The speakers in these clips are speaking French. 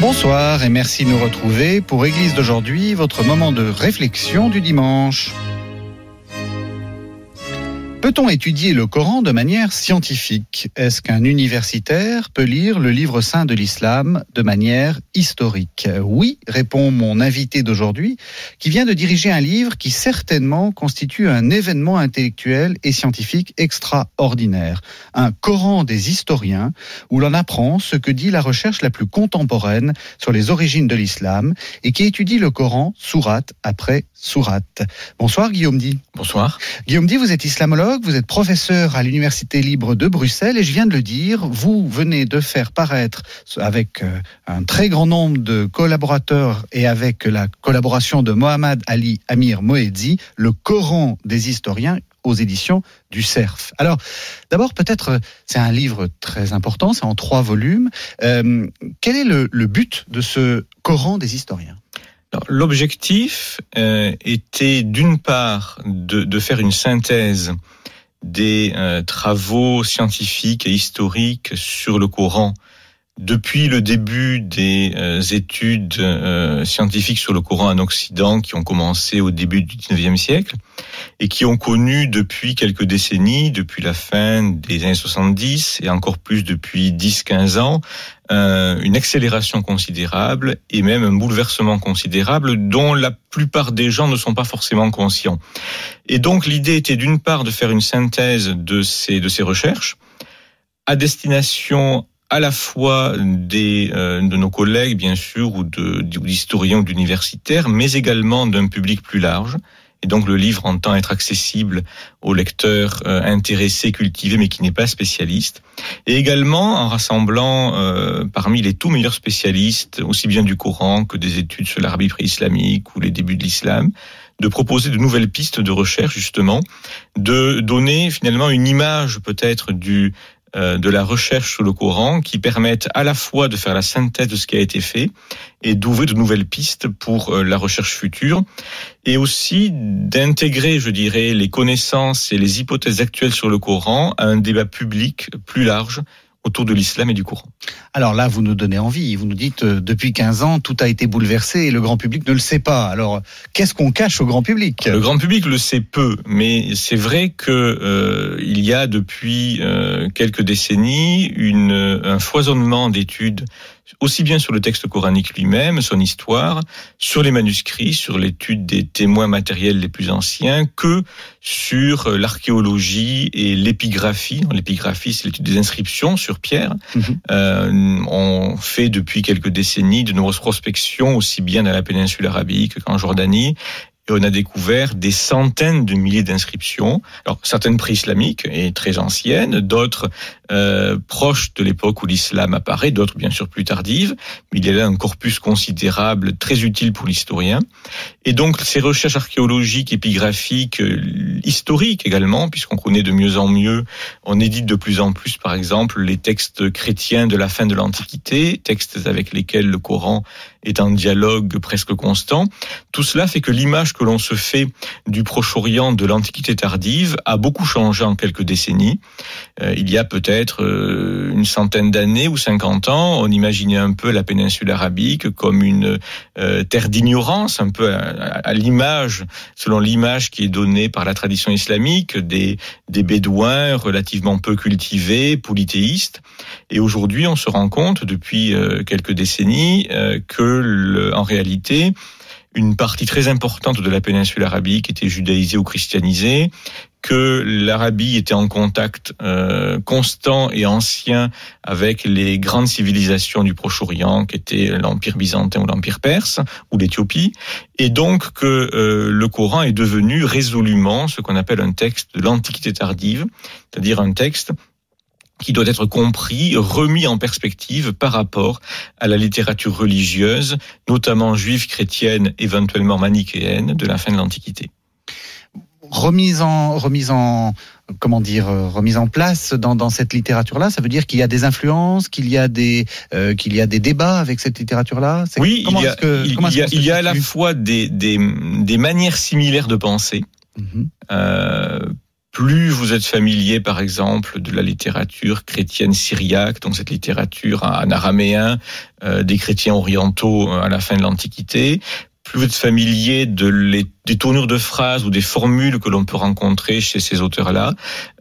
Bonsoir et merci de nous retrouver pour Église d'aujourd'hui, votre moment de réflexion du dimanche. Peut-on étudier le Coran de manière scientifique? Est-ce qu'un universitaire peut lire le livre saint de l'islam de manière historique? Oui, répond mon invité d'aujourd'hui, qui vient de diriger un livre qui certainement constitue un événement intellectuel et scientifique extraordinaire. Un Coran des historiens, où l'on apprend ce que dit la recherche la plus contemporaine sur les origines de l'islam et qui étudie le Coran sourate après sourate. Bonsoir Guillaume Di. Bonsoir. Guillaume Di, vous êtes islamologue vous êtes professeur à l'Université libre de Bruxelles et je viens de le dire, vous venez de faire paraître avec euh, un très grand nombre de collaborateurs et avec la collaboration de Mohamed Ali Amir Moedzi, le Coran des historiens aux éditions du CERF. Alors, d'abord, peut-être, c'est un livre très important, c'est en trois volumes. Euh, quel est le but de ce Coran des historiens? L'objectif euh, était d'une part de, faire une synthèse des euh, travaux scientifiques et historiques sur le Coran depuis le début des euh, études euh, scientifiques sur le Coran en Occident qui ont commencé au début du 19e siècle et qui ont connu depuis quelques décennies, depuis la fin des années 70 et encore plus depuis 10-15 ans, euh, une accélération considérable et même un bouleversement considérable dont la plupart des gens ne sont pas forcément conscients. Et donc l'idée était d'une part de faire une synthèse de ces, de ces recherches à destination à la fois des, euh, de nos collègues, bien sûr, ou d'historiens ou d'universitaires, mais également d'un public plus large. Et donc le livre entend être accessible aux lecteurs euh, intéressés, cultivés, mais qui n'est pas spécialiste. Et également en rassemblant euh, parmi les tout meilleurs spécialistes, aussi bien du Coran que des études sur l'Arabie pré-islamique ou les débuts de l'islam, de proposer de nouvelles pistes de recherche justement, de donner finalement une image peut-être du de la recherche sur le Coran qui permettent à la fois de faire la synthèse de ce qui a été fait et d'ouvrir de nouvelles pistes pour euh, la recherche future et aussi d'intégrer, je dirais, les connaissances et les hypothèses actuelles sur le Coran à un débat public plus large autour de l'islam et du Coran. Alors là, vous nous donnez envie. Vous nous dites, euh, depuis 15 ans, tout a été bouleversé et le grand public ne le sait pas. Alors, qu'est-ce qu'on cache au grand public? Le grand public le sait peu, mais c'est vrai que euh, il y a depuis euh, quelques décennies une, un foisonnement d'études aussi bien sur le texte coranique lui-même, son histoire, sur les manuscrits, sur l'étude des témoins matériels les plus anciens, que sur l'archéologie et l'épigraphie. L'épigraphie, c'est l'étude des inscriptions sur pierre. Mhm. euh, on fait depuis quelques décennies de nombreuses prospections, aussi bien dans la péninsule arabique qu'en Jordanie, et on a découvert des centaines de milliers d'inscriptions. Alors certaines pré-islamiques et très anciennes, d'autres euh, proches de l'époque où l'islam apparaît, d'autres bien sûr plus tardives. Mais il y a là un corpus considérable, très utile pour l'historien. Et donc ces recherches archéologiques, épigraphiques, euh, historiques également, puisqu'on connaît de mieux en mieux, on édite de plus en plus, par exemple, les textes chrétiens de la fin de l'Antiquité, textes avec lesquels le Coran est en dialogue presque constant. Tout cela fait que l'image que l'on se fait du Proche-Orient de l'Antiquité tardive a beaucoup changé en quelques décennies. Euh, il y a peut-être euh, une centaine d'années ou 50 ans, on imaginait un peu la péninsule arabique comme une euh, terre d'ignorance, un peu à, l'image, selon l'image qui est donnée par la tradition islamique, des, des bédouins relativement peu cultivés, polythéistes. Et aujourd'hui, on se rend compte, depuis quelques décennies, que en réalité, une partie très importante de la péninsule arabique était judaïsée ou christianisée, que l'Arabie était en contact euh, constant et ancien avec les grandes civilisations du Proche-Orient, qui étaient l'Empire byzantin ou l'Empire perse ou l'Éthiopie, et donc que euh, le Coran est devenu résolument ce qu'on appelle un texte de l'Antiquité tardive, c'est-à-dire un texte qui doit être compris, remis en perspective par rapport à la littérature religieuse, notamment juive, chrétienne, éventuellement manichéenne, de la fin de l'Antiquité. Remise en, remise en, comment dire, euh, remise en place dans, dans cette littérature-là, ça veut dire qu'il y a des influences, qu'il y a des, euh, qu'il y a des débats avec cette littérature-là? Oui, il y a, que, il, y a, il y a à la fois des, des, des manières similaires de penser. Mm-hmm. euh, plus vous êtes familier, par exemple, de la littérature chrétienne syriaque, donc cette littérature en araméen euh, des chrétiens orientaux à la fin de l'Antiquité, plus vous êtes familier de les, des tournures de phrases ou des formules que l'on peut rencontrer chez ces auteurs-là,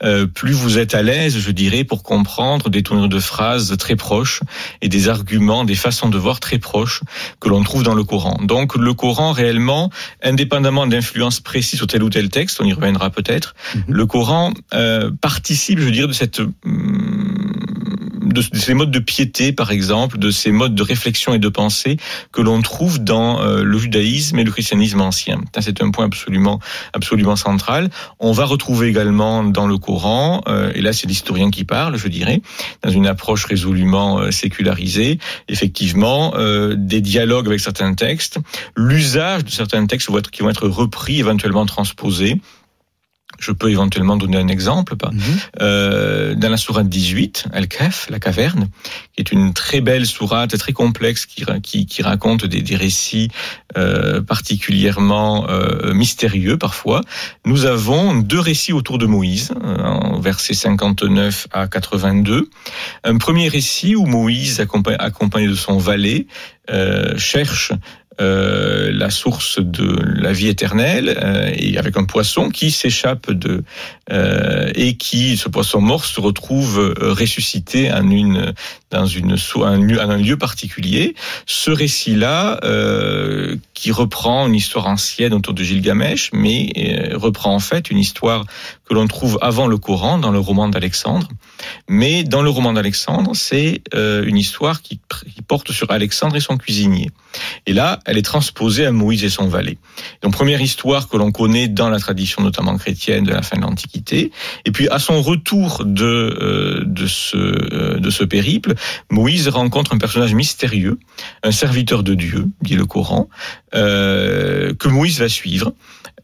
euh, plus vous êtes à l'aise, je dirais, pour comprendre des tournures de phrases très proches et des arguments, des façons de voir très proches que l'on trouve dans le Coran. Donc le Coran réellement, indépendamment d'influences précises sur tel ou tel texte, on y reviendra peut-être, mhm. le Coran euh, participe, je dirais, de cette hum, de, ces modes de piété, par exemple, de ces modes de réflexion et de pensée que l'on trouve dans euh, le judaïsme et le christianisme ancien. C'est un point absolument, absolument central. On va retrouver également dans le Coran, euh, et là c'est l'historien qui parle, je dirais, dans une approche résolument euh, sécularisée, effectivement, des dialogues avec certains textes, l'usage de certains textes qui vont être repris, éventuellement transposés. Je peux éventuellement donner un exemple. Mhm. Euh, dans la sourate 18, Al-Kahf, la caverne, qui est une très belle sourate, très complexe, qui, qui, qui raconte des, des récits euh, particulièrement euh, mystérieux parfois. Nous avons deux récits autour de Moïse, euh, en versets 59 à 82. Un premier récit où Moïse, accompagné de son valet, euh, cherche euh, la source de la vie éternelle euh, et avec un poisson qui s'échappe de euh, et qui ce poisson mort se retrouve ressuscité en une dans une un un lieu particulier. Ce récit-là qui reprend une histoire ancienne autour de Gilgamesh, mais reprend en fait une histoire que l'on trouve avant le Coran dans le roman d'Alexandre. Mais dans le roman d'Alexandre, c'est une histoire qui, qui porte sur Alexandre et son cuisinier. Et là, elle est transposée à Moïse et son valet. Donc première histoire que l'on connaît dans la tradition notamment chrétienne de la fin de l'Antiquité. Et puis à son retour de euh, de ce euh, de ce périple, Moïse rencontre un personnage mystérieux, un serviteur de Dieu, dit le Coran, euh, que Moïse va suivre.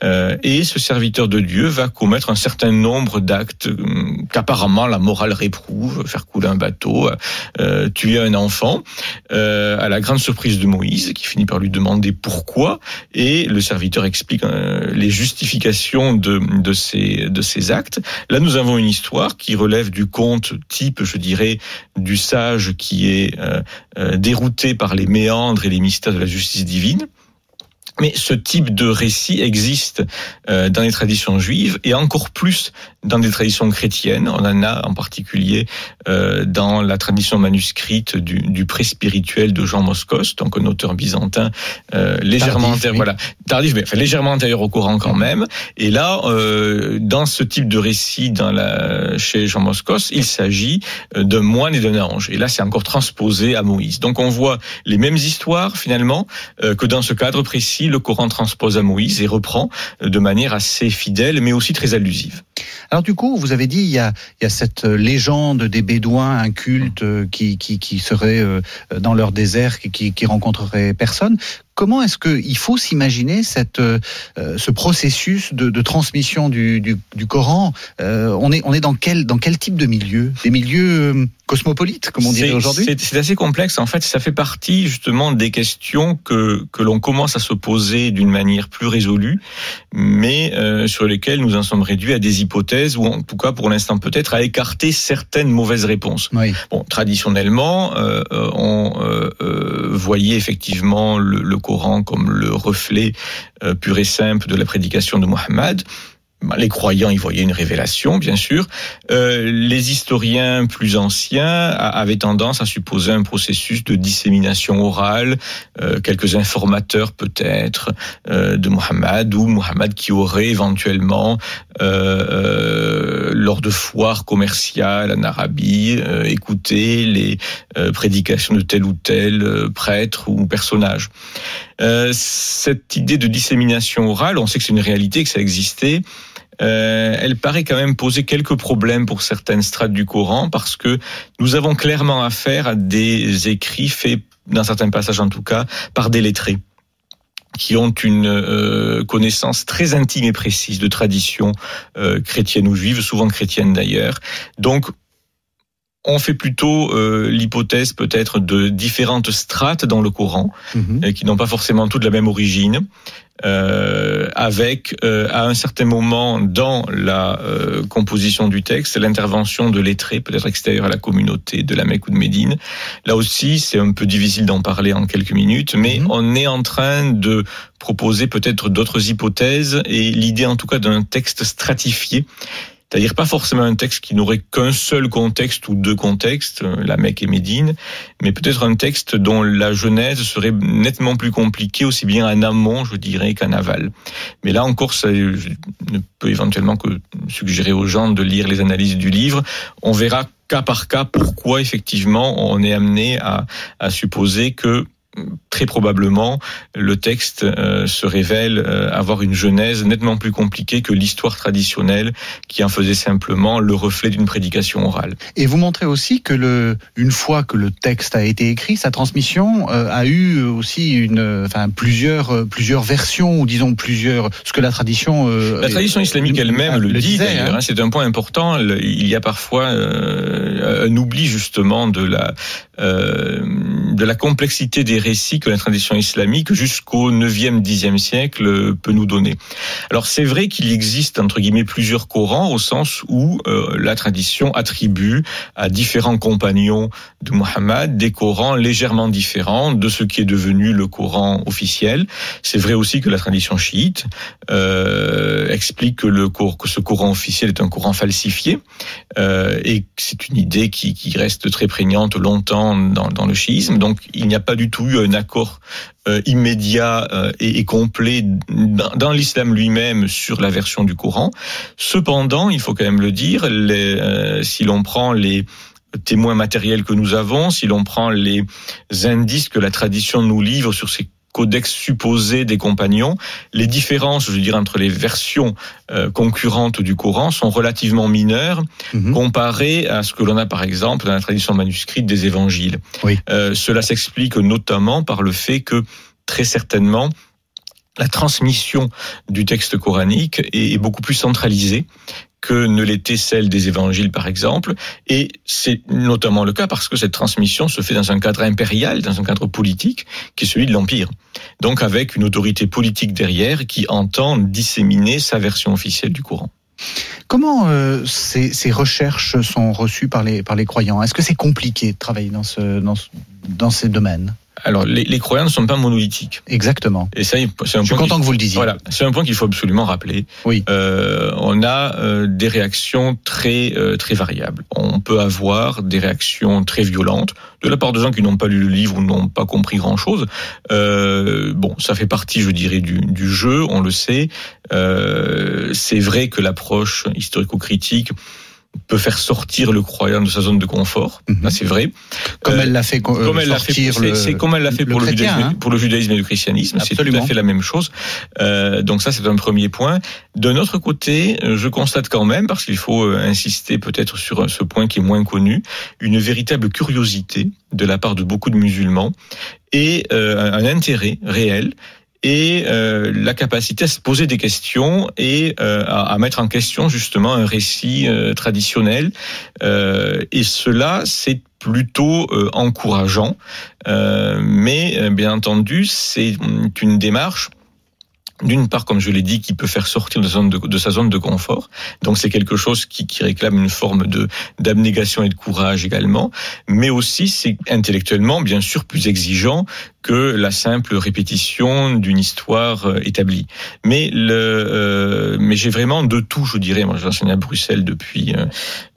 Euh, et ce serviteur de Dieu va commettre un certain nombre d'actes euh, qu'apparemment la morale réprouve, faire couler un bateau, euh, tuer un enfant, euh, à la grande surprise de Moïse, qui finit par lui demander pourquoi, et le serviteur explique les justifications de ces actes. Là, nous avons une histoire qui relève du conte type, je dirais, du sage qui est dérouté par les méandres et les mystères de la justice divine. Mais ce type de récit existe euh, dans les traditions juives et encore plus dans des traditions chrétiennes. On en a en particulier euh, dans la tradition manuscrite du, du pré-spirituel de Jean Moscos, donc un auteur byzantin euh, légèrement antérieur, voilà, tardif, mais enfin, légèrement antérieur au Coran quand même. Et là, dans ce type de récit, dans la, chez Jean Moscos, il s'agit d'un moine et d'un ange. Et là, c'est encore transposé à Moïse. Donc, on voit les mêmes histoires finalement que dans ce cadre précis le Coran transpose à Moïse et reprend de manière assez fidèle, mais aussi très allusive. Alors du coup, vous avez dit il y a, il y a cette légende des Bédouins, un culte qui, qui, qui serait euh, dans leur désert, qui, qui rencontrerait personne. Comment est-ce qu'il faut s'imaginer cette, euh, ce processus de, de transmission du, du, du Coran euh, on, est, on est dans quel, dans quel type de milieu? Des milieux euh, cosmopolites, comme on dirait aujourd'hui? C'est assez complexe. En fait, ça fait partie justement des questions que, que l'on commence à se poser d'une manière plus résolue, mais euh, sur lesquelles nous en sommes réduits à des hypothèses, ou en tout cas pour l'instant peut-être à écarter certaines mauvaises réponses. Oui. Bon, traditionnellement, euh, on voyait effectivement le, le Coran comme le reflet euh, pur et simple de la prédication de Mohammed. Bah, les croyants y voyaient une révélation, bien sûr. Euh, les historiens plus anciens avaient tendance à supposer un processus de dissémination orale, euh, quelques informateurs peut-être euh, de Muhammad ou Muhammad qui aurait éventuellement, lors de foires commerciales en Arabie, écouté les prédications de tel ou tel prêtre ou personnage. Cette idée de dissémination orale, on sait que c'est une réalité, que ça existait. euh, elle paraît quand même poser quelques problèmes pour certaines strates du Coran parce que nous avons clairement affaire à des écrits faits, dans certains passages en tout cas, par des lettrés qui ont une euh, connaissance très intime et précise de traditions euh, chrétiennes ou juives, souvent chrétiennes d'ailleurs. Donc, on fait plutôt euh, l'hypothèse peut-être de différentes strates dans le Coran, Mhm. qui n'ont pas forcément toutes la même origine, euh, avec euh, à un certain moment dans la euh, composition du texte l'intervention de lettrés, peut-être extérieurs à la communauté de la Mecque ou de Médine. Là aussi, c'est un peu difficile d'en parler en quelques minutes, mais Mhm. on est en train de proposer peut-être d'autres hypothèses et l'idée en tout cas d'un texte stratifié c'est-à-dire pas forcément un texte qui n'aurait qu'un seul contexte ou deux contextes, euh, la Mecque et Médine, mais peut-être un texte dont la genèse serait nettement plus compliquée, aussi bien en amont, je dirais, qu'en aval. Mais là encore, ça, je ne peux éventuellement que suggérer aux gens de lire les analyses du livre. On verra cas par cas pourquoi effectivement on est amené à, à supposer que très probablement le texte euh, se révèle euh, avoir une genèse nettement plus compliquée que l'histoire traditionnelle qui en faisait simplement le reflet d'une prédication orale. Et vous montrez aussi que le, une fois que le texte a été écrit, sa transmission euh, a eu aussi une, enfin plusieurs, plusieurs versions ou disons plusieurs, ce que la tradition. La tradition islamique elle-même le, dit d'ailleurs. hein. hein, C'est un point important. Il y a parfois un oubli justement de la de la complexité des récits que la tradition islamique jusqu'au 9e, 10e siècle peut nous donner. Alors c'est vrai qu'il existe entre guillemets plusieurs Corans au sens où euh, la tradition attribue à différents compagnons de Muhammad des Corans légèrement différents de ce qui est devenu le Coran officiel. C'est vrai aussi que la tradition chiite euh, explique que ce Coran officiel est un Coran falsifié euh, et c'est une idée qui, qui reste très prégnante longtemps dans, dans le chiisme. Donc il n'y a pas du tout eu un accord euh, immédiat euh, et, et complet dans, l'islam lui-même sur la version du Coran. Cependant, il faut quand même le dire, euh, si l'on prend les témoins matériels que nous avons, si l'on prend les indices que la tradition nous livre sur ces codex supposés des compagnons, les différences, je dirais, entre les versions euh, concurrentes du Coran sont relativement mineures Mhm. comparées à ce que l'on a par exemple dans la tradition manuscrite des évangiles. Oui. Euh, cela s'explique notamment par le fait que très certainement la transmission du texte coranique est beaucoup plus centralisée que ne l'était celle des évangiles, par exemple. Et c'est notamment le cas parce que cette transmission se fait dans un cadre impérial, dans un cadre politique, qui est celui de l'Empire. Donc avec une autorité politique derrière qui entend disséminer sa version officielle du Coran. Comment euh, ces, ces recherches sont reçues par les, par les croyants? Est-ce que c'est compliqué de travailler dans, ce, dans, dans ces domaines? Alors, les, les croyants ne sont pas monolithiques. Exactement. Et ça, c'est un Je suis point content que vous le disiez. Voilà, c'est un point qu'il faut absolument rappeler. Oui. Euh, on a euh, des réactions très euh, très variables. On peut avoir des réactions très violentes de la part de gens qui n'ont pas lu le livre ou n'ont pas compris grand chose. Euh, bon, ça fait partie, je dirais, du, du jeu. On le sait. Euh, c'est vrai que l'approche historico-critique peut faire sortir le croyant de sa zone de confort. Mhm. Là, c'est vrai. Comme Euh, elle l'a fait co- euh, comme elle l'a fait, sortir c'est- le- c'est comme elle l'a fait le pour le, chrétien, judaïsme, hein. pour le judaïsme et le christianisme. C'est tout à fait la même chose. Euh, donc ça, c'est un premier point. D'un autre côté, euh, je constate quand même, parce qu'il faut euh, insister peut-être sur ce point qui est moins connu, une véritable curiosité de la part de beaucoup de musulmans et euh, un intérêt réel et euh, la capacité à se poser des questions et euh, à, à mettre en question justement un récit euh, traditionnel. Euh, et cela, c'est plutôt euh, encourageant. Euh, mais bien entendu, c'est une démarche d'une part, comme je l'ai dit, qui peut faire sortir de sa zone de, confort. Donc c'est quelque chose qui, qui réclame une forme de d'abnégation et de courage également. Mais aussi, c'est intellectuellement, bien sûr, plus exigeant que la simple répétition d'une histoire euh, établie. Mais le, euh, mais j'ai vraiment de tout, je dirais. Moi, j'enseigne à Bruxelles depuis euh,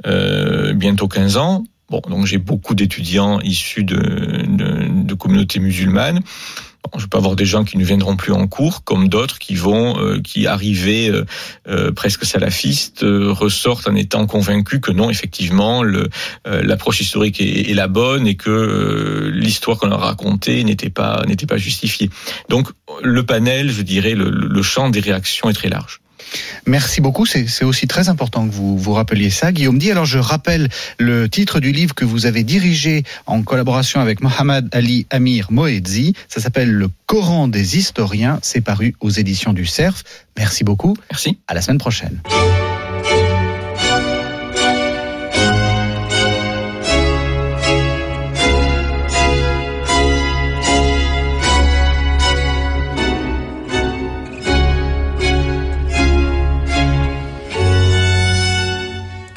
euh, bientôt 15 ans. Bon, donc j'ai beaucoup d'étudiants issus de, de, de communautés musulmanes. Je peux avoir des gens qui ne viendront plus en cours, comme d'autres qui vont, euh, qui arrivaient euh, euh, presque salafistes, euh, ressortent en étant convaincus que non, effectivement, euh, l'approche historique est, est la bonne et que euh, l'histoire qu'on leur a racontée n'était pas n'était pas justifiée. Donc le panel, je dirais, le, le champ des réactions est très large. Merci beaucoup. C'est aussi très important que vous vous rappeliez ça, Guillaume dit. Alors je rappelle le titre du livre que vous avez dirigé en collaboration avec Mohamed Ali Amir Moedzi. Ça s'appelle Le Coran des historiens. C'est paru aux éditions du Cerf. Merci beaucoup. Merci. À la semaine prochaine.